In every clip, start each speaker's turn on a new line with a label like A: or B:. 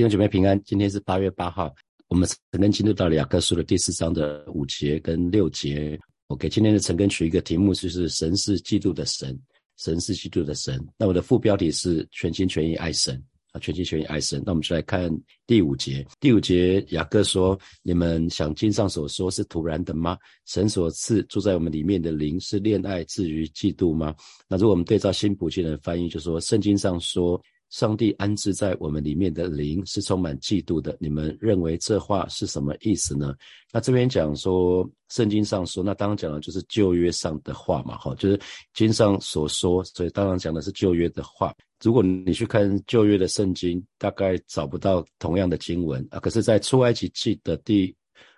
A: 弟兄姐妹平安，今天是八月八号，我们陈根进入到了雅各书的第四章的五节跟六节。我给今天的陈根取一个题目，就是神是基督的神，神是基督的神。那我的副标题是全心全意爱神啊，全心全意爱神。那我们就来看第五节。第五节雅各说：你们想经上所说是突然的吗？神所赐住在我们里面的灵是恋爱至于嫉妒吗？那如果我们对照新普京的翻译，就说圣经上说。上帝安置在我们里面的灵是充满嫉妒的，你们认为这话是什么意思呢？那这边讲说，圣经上说，那当然讲的就是旧约上的话嘛，哈，就是经上所说，所以当然讲的是旧约的话。如果你去看旧约的圣经，大概找不到同样的经文啊。可是，在出埃及记的第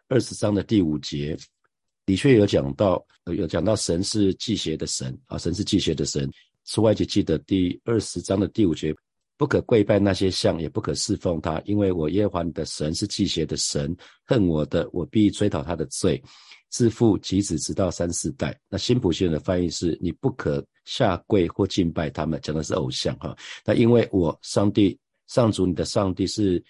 A: 二十章的第五节，的确有讲到，有讲到神是祭邪的神啊，神是祭邪的神。出埃及记的第二十章的第五节。不可跪拜那些像，也不可侍奉他，因为我耶和华你的神是祭邪的神，恨我的，我必追讨他的罪，自父及子，直到三四代。那新普逊的翻译是：你不可下跪或敬拜他们，讲的是偶像哈。那因为我上帝上主你的上帝是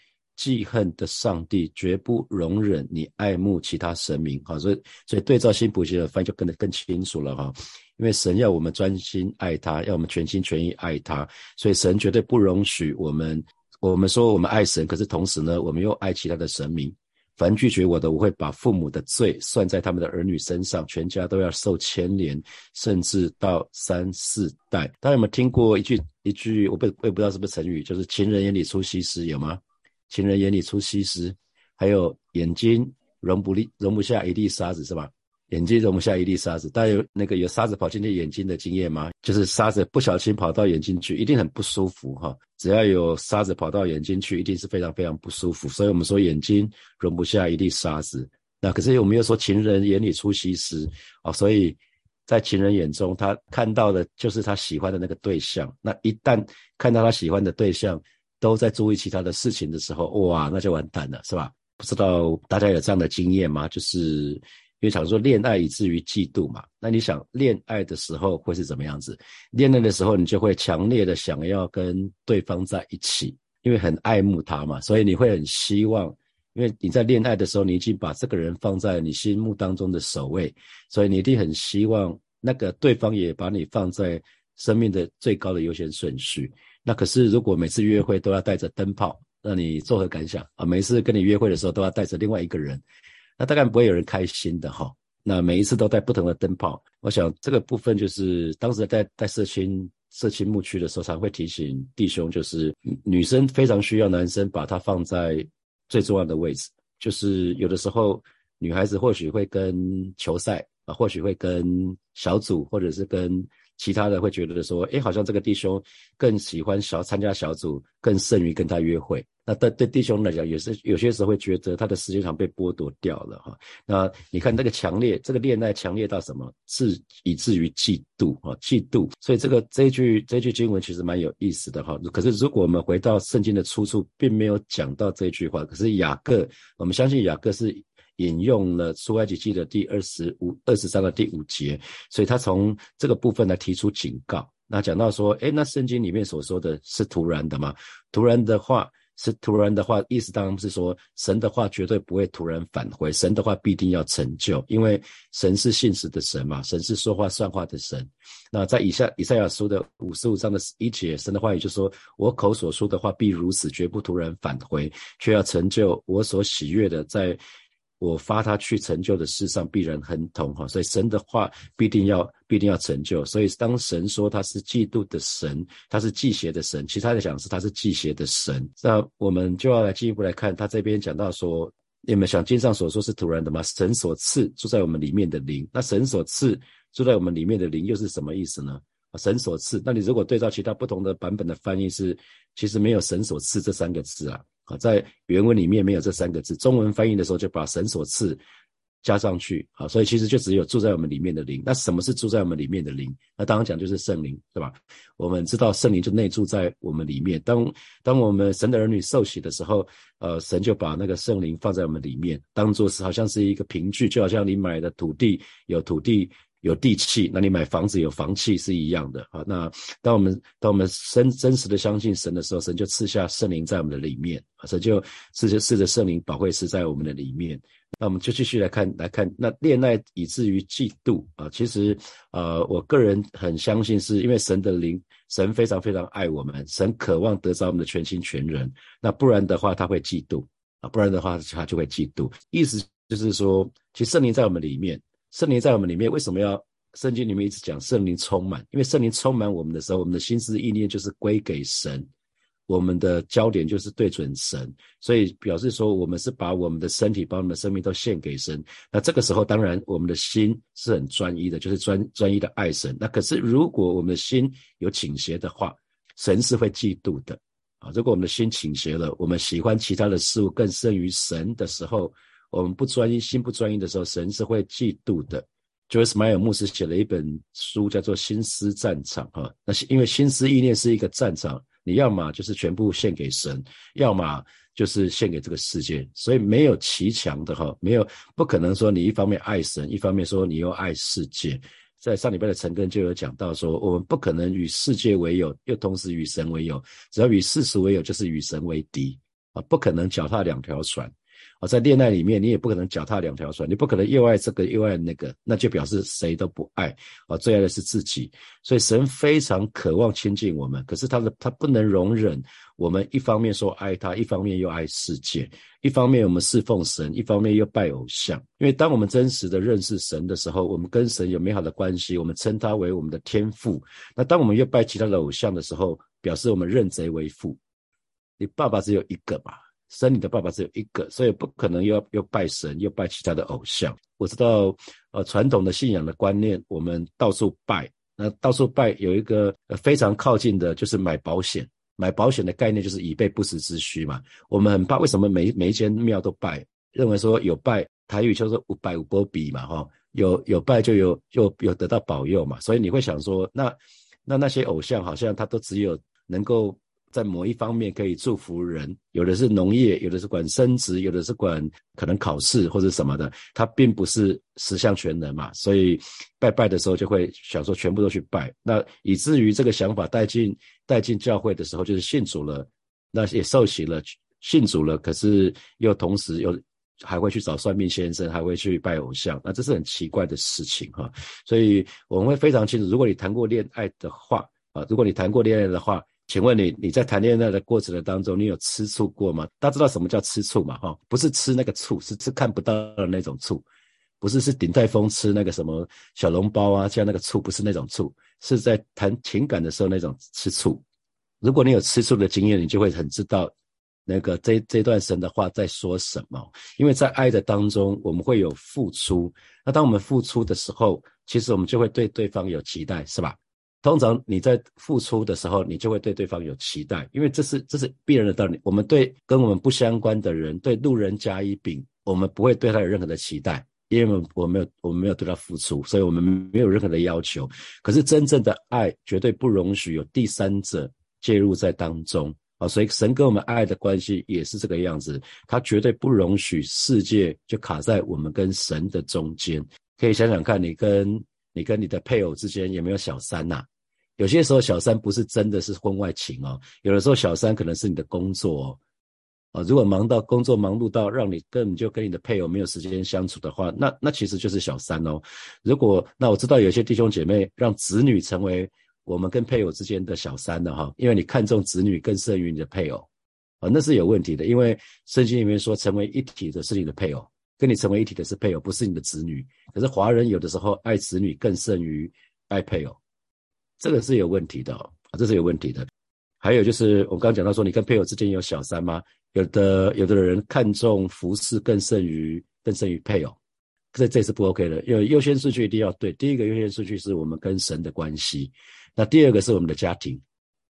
A: 记恨的上帝，绝不容忍你爱慕其他神明哈。所以，所以对照新普逊的翻译就更得更清楚了哈。因为神要我们专心爱他，要我们全心全意爱他，所以神绝对不容许我们。我们说我们爱神，可是同时呢，我们又爱其他的神明。凡拒绝我的，我会把父母的罪算在他们的儿女身上，全家都要受牵连，甚至到三四代。大家有没有听过一句一句？我不我也不知道是不是成语，就是“情人眼里出西施”，有吗？情人眼里出西施，还有眼睛容不粒容不下一粒沙子，是吧？眼睛容不下一粒沙子，大家有那个有沙子跑进去眼睛的经验吗？就是沙子不小心跑到眼睛去，一定很不舒服哈。只要有沙子跑到眼睛去，一定是非常非常不舒服。所以我们说眼睛容不下一粒沙子。那可是我们又说情人眼里出西施啊，所以在情人眼中，他看到的就是他喜欢的那个对象。那一旦看到他喜欢的对象都在注意其他的事情的时候，哇，那就完蛋了，是吧？不知道大家有这样的经验吗？就是。因为常说恋爱以至于嫉妒嘛，那你想恋爱的时候会是怎么样子？恋爱的时候你就会强烈的想要跟对方在一起，因为很爱慕他嘛，所以你会很希望，因为你在恋爱的时候你已经把这个人放在你心目当中的首位，所以你一定很希望那个对方也把你放在生命的最高的优先顺序。那可是如果每次约会都要带着灯泡，那你作何感想啊？每次跟你约会的时候都要带着另外一个人。那大概不会有人开心的哈。那每一次都带不同的灯泡，我想这个部分就是当时在带社青社青牧区的时候，常会提醒弟兄，就是女生非常需要男生把她放在最重要的位置。就是有的时候女孩子或许会跟球赛啊，或许会跟小组，或者是跟其他的会觉得说，哎，好像这个弟兄更喜欢小参加小组，更胜于跟他约会。那对对弟兄来讲，也是有些时候会觉得他的时间长被剥夺掉了哈。那你看那个强烈，这个恋爱强烈到什么，是以至于嫉妒啊，嫉妒。所以这个这句这句经文其实蛮有意思的哈。可是如果我们回到圣经的出处，并没有讲到这句话。可是雅各，我们相信雅各是引用了出埃及记的第二十五二十章的第五节，所以他从这个部分来提出警告。那讲到说，哎，那圣经里面所说的是突然的吗？突然的话。是突然的话，意思当然是说，神的话绝对不会突然返回，神的话必定要成就，因为神是信实的神嘛，神是说话算话的神。那在以下以赛亚书的五十五章的一节，神的话也就说：“我口所说的话必如此，绝不突然返回，却要成就我所喜悦的，在。”我发他去成就的事上必然亨通哈，所以神的话必定要必定要成就。所以当神说他是嫉妒的神，他是祭邪的神，其他的讲是他是祭邪的神。那我们就要来进一步来看，他这边讲到说，你们想经上所说是突然的吗？神所赐住在我们里面的灵，那神所赐住在我们里面的灵又是什么意思呢？神所赐，那你如果对照其他不同的版本的翻译是，其实没有神所赐这三个字啊。在原文里面没有这三个字，中文翻译的时候就把神所赐加上去，啊，所以其实就只有住在我们里面的灵。那什么是住在我们里面的灵？那当然讲就是圣灵，对吧？我们知道圣灵就内住在我们里面。当当我们神的儿女受洗的时候，呃，神就把那个圣灵放在我们里面，当做是好像是一个凭据，就好像你买的土地有土地有地气，那你买房子有房气是一样的啊。那当我们当我们真真实的相信神的时候，神就赐下圣灵在我们的里面啊，神就赐着赐着圣灵保惠是在我们的里面。那我们就继续来看来看，那恋爱以至于嫉妒啊，其实呃，我个人很相信是因为神的灵，神非常非常爱我们，神渴望得着我们的全心全人，那不然的话他会嫉妒啊，不然的话他就会嫉妒。意思就是说，其实圣灵在我们里面。圣灵在我们里面，为什么要圣经里面一直讲圣灵充满？因为圣灵充满我们的时候，我们的心思意念就是归给神，我们的焦点就是对准神，所以表示说我们是把我们的身体、把我们的生命都献给神。那这个时候，当然我们的心是很专一的，就是专专一的爱神。那可是如果我们的心有倾斜的话，神是会嫉妒的啊！如果我们的心倾斜了，我们喜欢其他的事物更胜于神的时候。我们不专一，心不专一的时候，神是会嫉妒的。就是迈尔牧师写了一本书，叫做《心思战场》哈。那是因为心思意念是一个战场，你要么就是全部献给神，要么就是献给这个世界。所以没有齐强的哈，没有不可能说你一方面爱神，一方面说你又爱世界。在上礼拜的陈根就有讲到说，我们不可能与世界为友，又同时与神为友。只要与世俗为友，就是与神为敌啊，不可能脚踏两条船。啊，在恋爱里面，你也不可能脚踏两条船，你不可能又爱这个又爱那个，那就表示谁都不爱啊，最爱的是自己。所以神非常渴望亲近我们，可是他的他不能容忍我们一方面说爱他，一方面又爱世界，一方面我们侍奉神，一方面又拜偶像。因为当我们真实的认识神的时候，我们跟神有美好的关系，我们称他为我们的天父。那当我们又拜其他的偶像的时候，表示我们认贼为父。你爸爸只有一个吧？生你的爸爸只有一个，所以不可能又又拜神又拜其他的偶像。我知道，呃，传统的信仰的观念，我们到处拜，那到处拜有一个非常靠近的，就是买保险。买保险的概念就是以备不时之需嘛。我们很怕，为什么每每一间庙都拜？认为说有拜，台语就是五百五波比嘛，哈，有有拜就有就有得到保佑嘛。所以你会想说，那那那些偶像好像他都只有能够。在某一方面可以祝福人，有的是农业，有的是管升职，有的是管可能考试或者什么的，他并不是十项全能嘛，所以拜拜的时候就会想说全部都去拜，那以至于这个想法带进带进教会的时候，就是信主了，那也受洗了，信主了，可是又同时又还会去找算命先生，还会去拜偶像，那这是很奇怪的事情哈，所以我们会非常清楚，如果你谈过恋爱的话啊，如果你谈过恋爱的话。请问你，你在谈恋爱的过程的当中，你有吃醋过吗？大家知道什么叫吃醋嘛？哈，不是吃那个醋，是吃看不到的那种醋，不是是顶泰丰吃那个什么小笼包啊，像那个醋，不是那种醋，是在谈情感的时候那种吃醋。如果你有吃醋的经验，你就会很知道那个这这段神的话在说什么。因为在爱的当中，我们会有付出，那当我们付出的时候，其实我们就会对对方有期待，是吧？通常你在付出的时候，你就会对对方有期待，因为这是这是必然的道理。我们对跟我们不相关的人，对路人甲乙丙，我们不会对他有任何的期待，因为我们没有我们没有对他付出，所以我们没有任何的要求。可是真正的爱绝对不容许有第三者介入在当中啊！所以神跟我们爱的关系也是这个样子，他绝对不容许世界就卡在我们跟神的中间。可以想想看，你跟你跟你的配偶之间有没有小三呐？有些时候小三不是真的是婚外情哦，有的时候小三可能是你的工作哦，啊，如果忙到工作忙碌到让你根本就跟你的配偶没有时间相处的话，那那其实就是小三哦。如果那我知道有些弟兄姐妹让子女成为我们跟配偶之间的小三的哈，因为你看重子女更胜于你的配偶啊，那是有问题的。因为圣经里面说成为一体的是你的配偶，跟你成为一体的是配偶，不是你的子女。可是华人有的时候爱子女更胜于爱配偶。这个是有问题的啊，这是有问题的。还有就是我刚刚讲到说，你跟配偶之间有小三吗？有的，有的人看重服饰更胜于更胜于配偶，这这是不 OK 的。因为优先顺序一定要对，第一个优先顺序是我们跟神的关系，那第二个是我们的家庭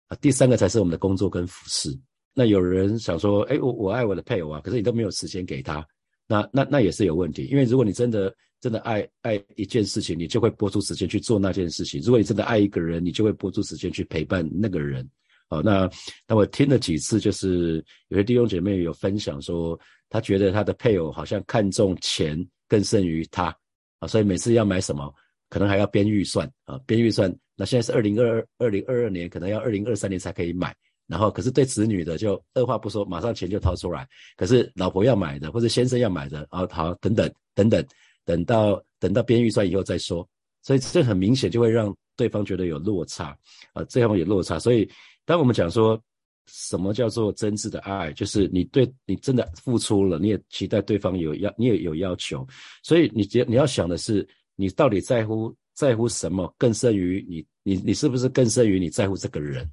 A: 啊，第三个才是我们的工作跟服饰。那有人想说，哎，我我爱我的配偶啊，可是你都没有时间给他，那那那也是有问题。因为如果你真的真的爱爱一件事情，你就会拨出时间去做那件事情。如果你真的爱一个人，你就会拨出时间去陪伴那个人。好，那那我听了几次，就是有些弟兄姐妹有分享说，他觉得他的配偶好像看重钱更胜于他啊，所以每次要买什么可能还要编预算啊，编预算。那现在是二零二二二零二二年，可能要二零二三年才可以买。然后，可是对子女的就二话不说，马上钱就掏出来。可是老婆要买的或者先生要买的，啊，好，等等等等，等到等到编预算以后再说。所以这很明显就会让对方觉得有落差啊，这样有落差。所以当我们讲说什么叫做真挚的爱，就是你对你真的付出了，你也期待对方有要，你也有要求。所以你你要想的是，你到底在乎在乎什么更胜于你你你是不是更胜于你在乎这个人？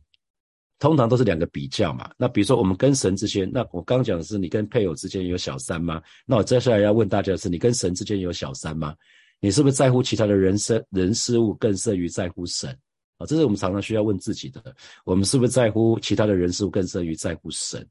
A: 通常都是两个比较嘛。那比如说我们跟神之间，那我刚讲的是你跟配偶之间有小三吗？那我接下来要问大家的是，你跟神之间有小三吗？你是不是在乎其他的人生人事物更胜于在乎神？啊，这是我们常常需要问自己的。我们是不是在乎其他的人事物更胜于在乎神？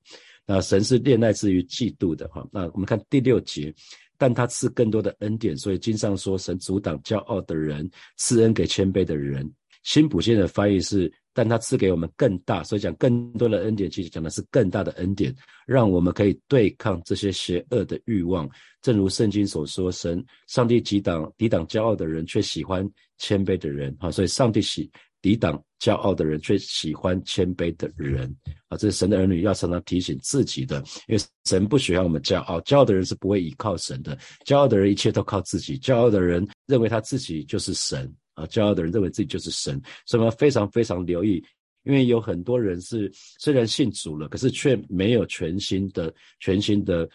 A: 那神是恋爱之于嫉妒的哈。那我们看第六节，但他赐更多的恩典，所以经上说神阻挡骄傲的人，赐恩给谦卑的人。新普线的翻译是。但他赐给我们更大，所以讲更多的恩典，其实讲的是更大的恩典，让我们可以对抗这些邪恶的欲望。正如圣经所说，神上帝抵挡抵挡骄傲的人，却喜欢谦卑的人。好，所以上帝喜抵挡骄傲的人，却喜欢谦卑的人。啊，这是神的儿女要常常提醒自己的，因为神不喜欢我们骄傲，骄傲的人是不会依靠神的，骄傲的人一切都靠自己，骄傲的人认为他自己就是神。啊，骄傲的人认为自己就是神，所以我们非常非常留意，因为有很多人是虽然信主了，可是却没有全新的、全新的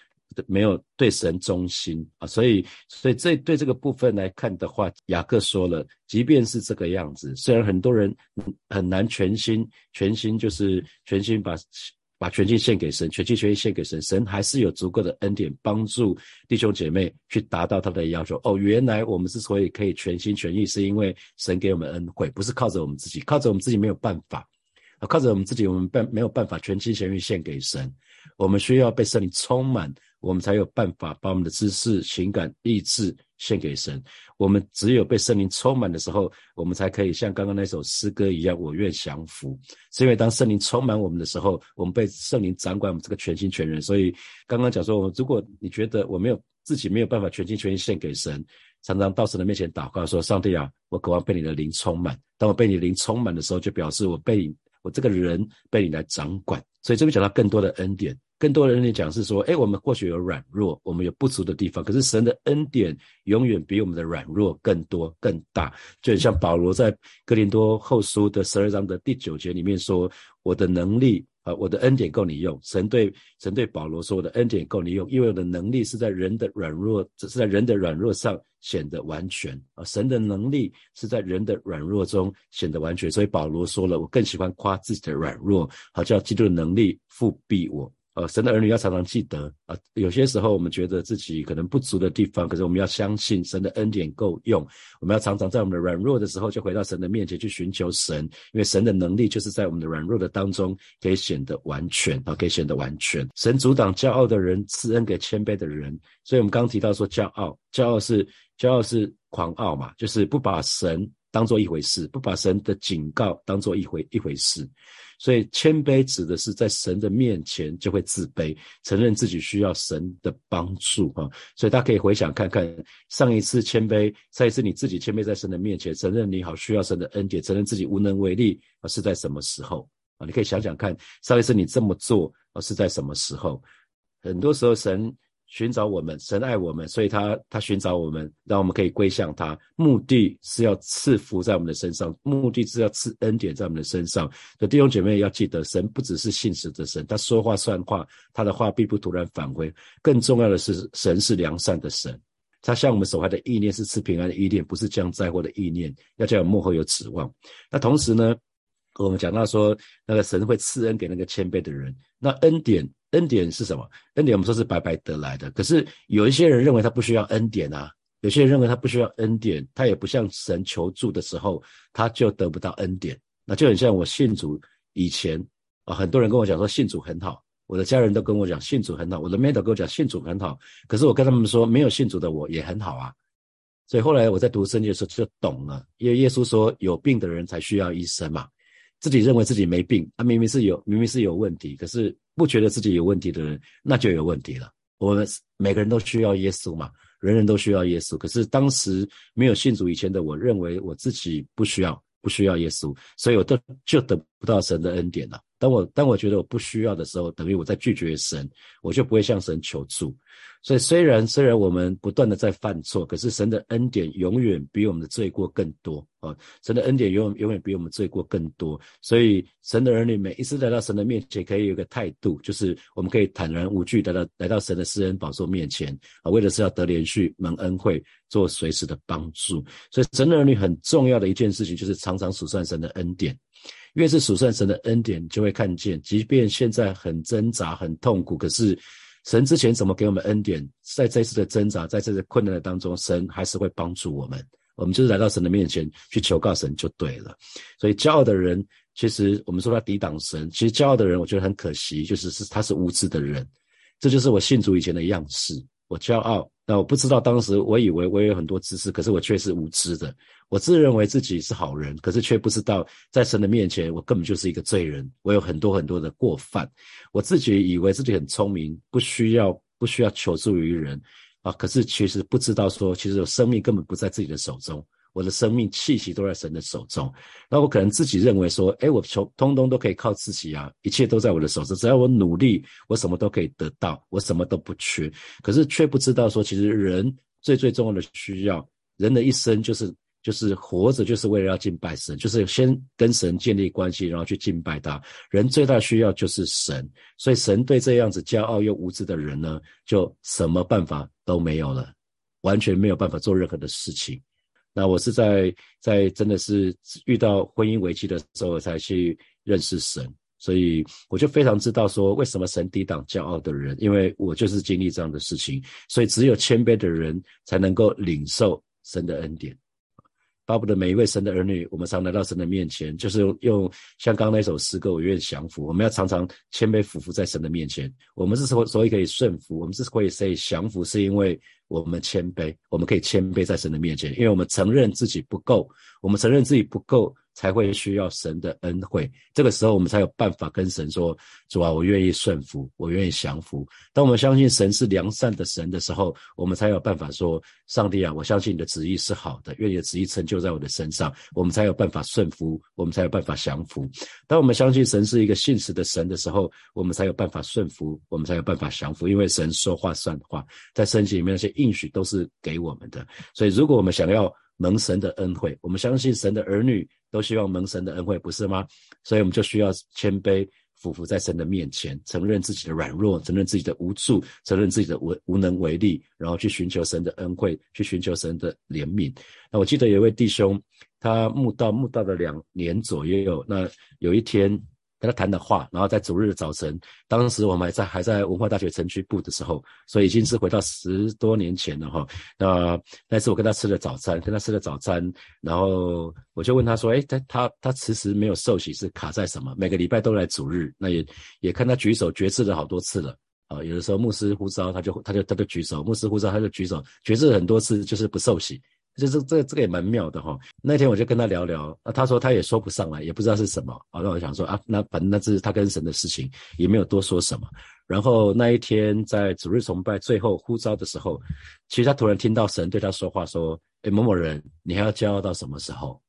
A: 没有对神忠心啊。所以，所以这对这个部分来看的话，雅各说了，即便是这个样子，虽然很多人很难全心、全心就是全心把。把全心献给神，全心全意献给神，神还是有足够的恩典帮助弟兄姐妹去达到他的要求。哦，原来我们之所以可以全心全意，是因为神给我们恩惠，不是靠着我们自己，靠着我们自己没有办法，啊，靠着我们自己我们办没有办法全心全意献给神，我们需要被圣灵充满。我们才有办法把我们的知识、情感、意志献给神。我们只有被圣灵充满的时候，我们才可以像刚刚那首诗歌一样，我愿降服。是因为当圣灵充满我们的时候，我们被圣灵掌管我们这个全心全人。所以刚刚讲说，如果你觉得我没有自己没有办法全心全意献给神，常常到神的面前祷告说：“上帝啊，我渴望被你的灵充满。”当我被你灵充满的时候，就表示我被我这个人被你来掌管。所以这边讲到更多的恩典。更多的人讲是说，哎，我们或许有软弱，我们有不足的地方，可是神的恩典永远比我们的软弱更多更大。就像保罗在哥林多后书的十二章的第九节里面说：“我的能力啊，我的恩典够你用。”神对神对保罗说：“我的恩典够你用，因为我的能力是在人的软弱，只是在人的软弱上显得完全啊。神的能力是在人的软弱中显得完全。所以保罗说了，我更喜欢夸自己的软弱，好叫基督的能力复庇我。”呃，神的儿女要常常记得啊，有些时候我们觉得自己可能不足的地方，可是我们要相信神的恩典够用。我们要常常在我们的软弱的时候，就回到神的面前去寻求神，因为神的能力就是在我们的软弱的当中可以显得完全啊，可以显得完全。神阻挡骄傲的人，赐恩给谦卑的人。所以我们刚刚提到说，骄傲，骄傲是骄傲是狂傲嘛，就是不把神当做一回事，不把神的警告当做一回一回事。所以谦卑指的是在神的面前就会自卑，承认自己需要神的帮助啊。所以大家可以回想看看，上一次谦卑，上一次你自己谦卑在神的面前，承认你好需要神的恩典，承认自己无能为力啊，是在什么时候啊？你可以想想看，上一次你这么做啊是在什么时候？很多时候神。寻找我们，神爱我们，所以他他寻找我们，让我们可以归向他，目的是要赐福在我们的身上，目的是要赐恩典在我们的身上。所以弟兄姐妹要记得，神不只是信实的神，他说话算话，他的话并不突然返回。更重要的是，神是良善的神，他向我们所怀的意念是赐平安的意念，不是降灾祸的意念，要叫我们幕后有指望。那同时呢，我们讲到说，那个神会赐恩给那个谦卑的人，那恩典。恩典是什么？恩典我们说是白白得来的。可是有一些人认为他不需要恩典啊，有些人认为他不需要恩典，他也不向神求助的时候，他就得不到恩典。那就很像我信主以前啊，很多人跟我讲说信主很好，我的家人都跟我讲信主很好，我的妹都跟我讲信主很好。可是我跟他们说，没有信主的我也很好啊。所以后来我在读圣经的时候就懂了，因为耶稣说有病的人才需要医生嘛。自己认为自己没病，他明明是有，明明是有问题，可是不觉得自己有问题的人，那就有问题了。我们每个人都需要耶稣嘛。人人都需要耶稣。可是当时没有信主以前的我，认为我自己不需要，不需要耶稣，所以我都就得不到神的恩典了。当我当我觉得我不需要的时候，等于我在拒绝神，我就不会向神求助。所以虽然虽然我们不断的在犯错，可是神的恩典永远比我们的罪过更多啊！神的恩典永远永远比我们罪过更多。所以神的儿女每一次来到神的面前，可以有一个态度，就是我们可以坦然无惧来到来到神的施恩宝座面前啊，为的是要得连续蒙恩惠，做随时的帮助。所以神的儿女很重要的一件事情，就是常常数算神的恩典。越是数算神的恩典，就会看见，即便现在很挣扎、很痛苦，可是神之前怎么给我们恩典，在这次的挣扎、在这次困难的当中，神还是会帮助我们。我们就是来到神的面前去求告神就对了。所以骄傲的人，其实我们说他抵挡神，其实骄傲的人，我觉得很可惜，就是是他是无知的人。这就是我信主以前的样式。我骄傲，那我不知道当时我以为我有很多知识，可是我却是无知的。我自认为自己是好人，可是却不知道在神的面前，我根本就是一个罪人。我有很多很多的过犯，我自己以为自己很聪明，不需要不需要求助于人啊。可是其实不知道说，其实生命根本不在自己的手中。我的生命气息都在神的手中，那我可能自己认为说，哎，我从通通都可以靠自己啊，一切都在我的手中，只要我努力，我什么都可以得到，我什么都不缺。可是却不知道说，其实人最最重要的需要，人的一生就是就是活着，就是为了要敬拜神，就是先跟神建立关系，然后去敬拜他。人最大需要就是神，所以神对这样子骄傲又无知的人呢，就什么办法都没有了，完全没有办法做任何的事情。那我是在在真的是遇到婚姻危机的时候我才去认识神，所以我就非常知道说为什么神抵挡骄傲的人，因为我就是经历这样的事情，所以只有谦卑的人才能够领受神的恩典。巴不得每一位神的儿女，我们常来到神的面前，就是用用像刚刚那首诗歌，我愿降服。我们要常常谦卑俯伏在神的面前。我们之所所以可以顺服，我们之所以可以降服，是因为我们谦卑。我们可以谦卑在神的面前，因为我们承认自己不够，我们承认自己不够。才会需要神的恩惠，这个时候我们才有办法跟神说：“主啊，我愿意顺服，我愿意降服。”当我们相信神是良善的神的时候，我们才有办法说：“上帝啊，我相信你的旨意是好的，愿你的旨意成就在我的身上。”我们才有办法顺服，我们才有办法降服。当我们相信神是一个信实的神的时候，我们才有办法顺服，我们才有办法降服。因为神说话算话，在圣经里面那些应许都是给我们的。所以，如果我们想要蒙神的恩惠，我们相信神的儿女。都希望蒙神的恩惠，不是吗？所以我们就需要谦卑俯伏在神的面前，承认自己的软弱，承认自己的无助，承认自己的无无能为力，然后去寻求神的恩惠，去寻求神的怜悯。那我记得有一位弟兄，他慕道慕道了两年左右，那有一天。跟他谈的话，然后在主日的早晨，当时我们还在还在文化大学城区部的时候，所以已经是回到十多年前了哈。那那次我跟他吃了早餐，跟他吃了早餐，然后我就问他说：“哎，他他他迟迟没有受洗是卡在什么？每个礼拜都来主日，那也也看他举手决志了好多次了啊。有的时候牧师呼召他就他就他就举手，牧师呼召他就举手，决志很多次就是不受洗。”就是这这个也蛮妙的哈。那天我就跟他聊聊，啊，他说他也说不上来，也不知道是什么。啊，那我想说啊，那反正那是他跟神的事情，也没有多说什么。然后那一天在主日崇拜最后呼召的时候，其实他突然听到神对他说话，说：“哎，某某人，你还要骄傲到什么时候？”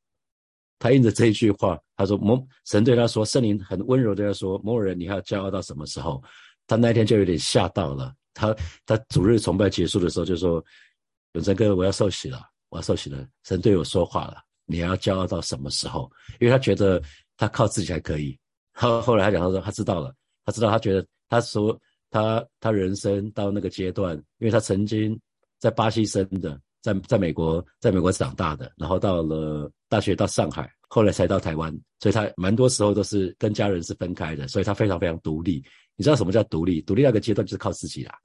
A: 他应着这一句话，他说：“某神对他说，圣灵很温柔对他说，某某人，你还要骄傲到什么时候？”他那一天就有点吓到了。他他主日崇拜结束的时候就说：“永生哥，我要受洗了。”我受洗了，神对我说话了。你要骄傲到什么时候？因为他觉得他靠自己还可以。后后来他讲，他说他知道了，他知道他觉得他说他他人生到那个阶段，因为他曾经在巴西生的，在在美国在美国长大的，然后到了大学到上海，后来才到台湾，所以他蛮多时候都是跟家人是分开的，所以他非常非常独立。你知道什么叫独立？独立那个阶段就是靠自己啦。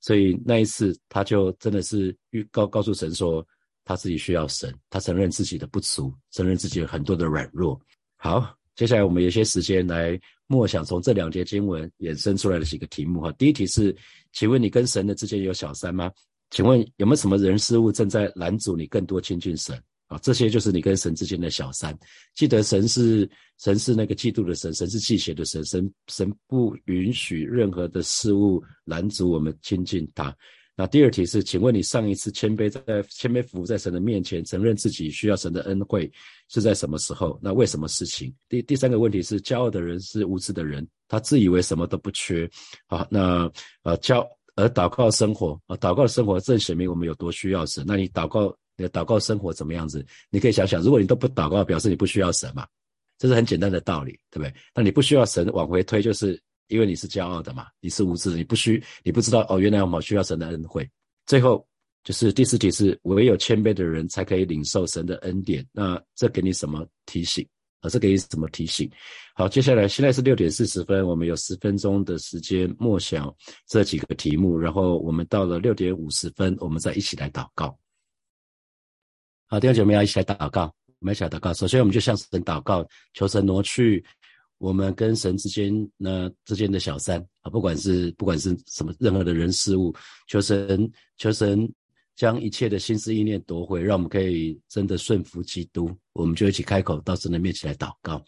A: 所以那一次他就真的是预告告诉神说。他自己需要神，他承认自己的不足，承认自己有很多的软弱。好，接下来我们有些时间来默想从这两节经文衍生出来的几个题目哈。第一题是，请问你跟神的之间有小三吗？请问有没有什么人事物正在拦阻你更多亲近神啊？这些就是你跟神之间的小三。记得神是神是那个嫉妒的神，神是忌邪的神，神神不允许任何的事物拦阻我们亲近他。那第二题是，请问你上一次谦卑在谦卑服在神的面前，承认自己需要神的恩惠是在什么时候？那为什么事情？第第三个问题是，骄傲的人是无知的人，他自以为什么都不缺。好，那呃骄而祷告生活啊，祷告生活正显明我们有多需要神。那你祷告你的祷告生活怎么样子？你可以想想，如果你都不祷告，表示你不需要神嘛？这是很简单的道理，对不对？那你不需要神往回推，就是。因为你是骄傲的嘛，你是无知的，你不需你不知道哦，原来我们需要神的恩惠。最后就是第四题是，唯有谦卑的人才可以领受神的恩典。那这给你什么提醒？啊，这给你什么提醒？好，接下来现在是六点四十分，我们有十分钟的时间默想这几个题目，然后我们到了六点五十分，我们再一起来祷告。好，弟兄姐妹要一起来祷告，我们一起来祷告。首先，我们就向神祷告，求神挪去。我们跟神之间呢之间的小三啊，不管是不管是什么任何的人事物，求神求神将一切的心思意念夺回，让我们可以真的顺服基督。我们就一起开口到神的面前来祷告。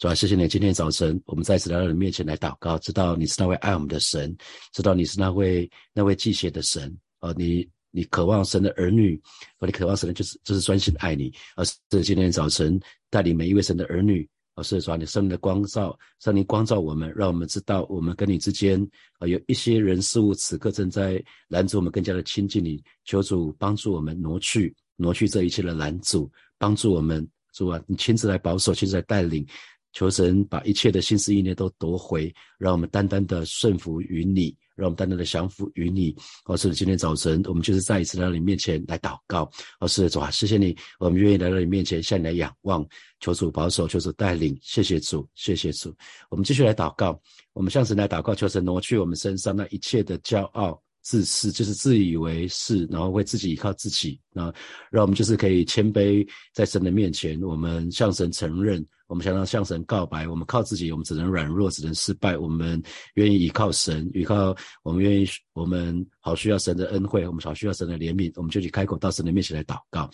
A: 主啊，谢谢你今天早晨，我们再次来到你面前来祷告，知道你是那位爱我们的神，知道你是那位那位祭血的神啊，你你渴望神的儿女，和你渴望神的就是就是专心爱你，而是今天早晨带领每一位神的儿女。老师说：“你圣灵的光照，圣灵光照我们，让我们知道我们跟你之间啊有一些人事物，此刻正在拦阻我们更加的亲近你。求主帮助我们挪去挪去这一切的拦阻，帮助我们主啊，你亲自来保守，亲自来带领。求神把一切的心思意念都夺回，让我们单单的顺服于你。”让我们单单的降服于你，哦，是的，今天早晨我们就是再一次来到你面前来祷告，哦，是的，主啊，谢谢你，我们愿意来到你面前向你来仰望，求主保守，求主带领，谢谢主，谢谢主，我们继续来祷告，我们向神来祷告，求神挪去我们身上那一切的骄傲。自私就是自以为是，然后会自己依靠自己啊，让我们就是可以谦卑在神的面前，我们向神承认，我们想要向神告白，我们靠自己，我们只能软弱，只能失败，我们愿意依靠神，依靠我们愿意，我们好需要神的恩惠，我们好需要神的怜悯，我们就去开口到神的面前来祷告。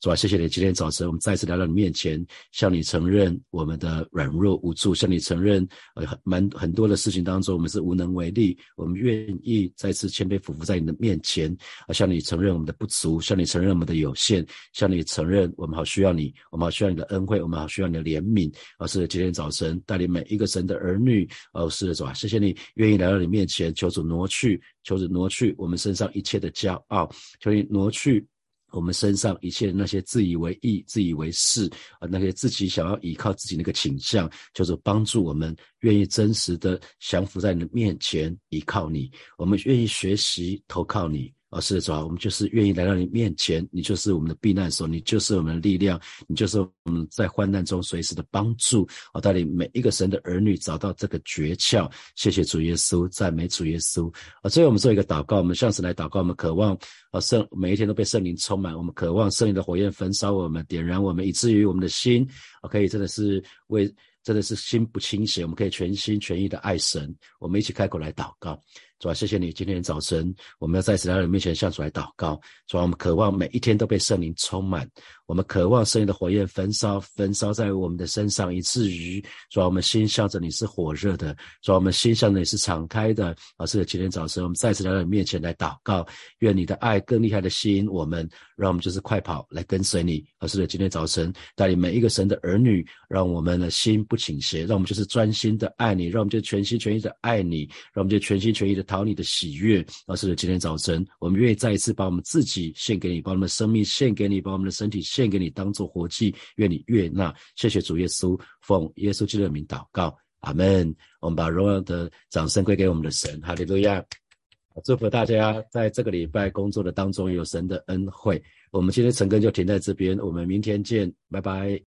A: 主啊，谢谢你！今天早晨，我们再次来到你面前，向你承认我们的软弱无助，向你承认，呃很，蛮很多的事情当中，我们是无能为力。我们愿意再次谦卑俯伏在你的面前，啊，向你承认我们的不足，向你承认我们的有限，向你承认我们好需要你，我们好需要你的恩惠，我们好需要你的怜悯。而是今天早晨带领每一个神的儿女，哦，是的主啊，谢谢你愿意来到你面前，求主挪去，求主挪去我们身上一切的骄傲，求你挪去。我们身上一切的那些自以为意、自以为是啊，那些自己想要依靠自己那个倾向，就是帮助我们愿意真实的降服在你的面前，依靠你。我们愿意学习投靠你。啊，是的，主啊，我们就是愿意来到你面前，你就是我们的避难所，你就是我们的力量，你就是我们在患难中随时的帮助。啊，带领每一个神的儿女找到这个诀窍。谢谢主耶稣，赞美主耶稣。啊，最后我们做一个祷告，我们向神来祷告，我们渴望啊圣每一天都被圣灵充满，我们渴望圣灵的火焰焚烧我们，点燃我们，以至于我们的心啊可以真的是为真的是心不倾斜，我们可以全心全意的爱神。我们一起开口来祷告。主啊，谢谢你！今天早晨，我们要在神的面前向主来祷告。主啊，我们渴望每一天都被圣灵充满，我们渴望圣灵的火焰焚烧，焚烧在我们的身上，以至于主啊，我们心向着你是火热的。主啊，我们心向着你是敞开的。老师的，今天早晨，我们再次来到你面前来祷告，愿你的爱更厉害的吸引我们，让我们就是快跑来跟随你。老师的，今天早晨带领每一个神的儿女，让我们的心不倾斜，让我们就是专心的爱你，让我们就全心全意的爱你，让我们就全心全意的。讨你的喜悦，老师的今天早晨，我们愿意再一次把我们自己献给你，把我们的生命献给你，把我们的身体献给你，当做活祭，愿你悦纳。谢谢主耶稣，奉耶稣基督的名祷告，阿门。我们把荣耀的掌声归给我们的神，哈利路亚。祝福大家在这个礼拜工作的当中有神的恩惠。我们今天晨更就停在这边，我们明天见，拜拜。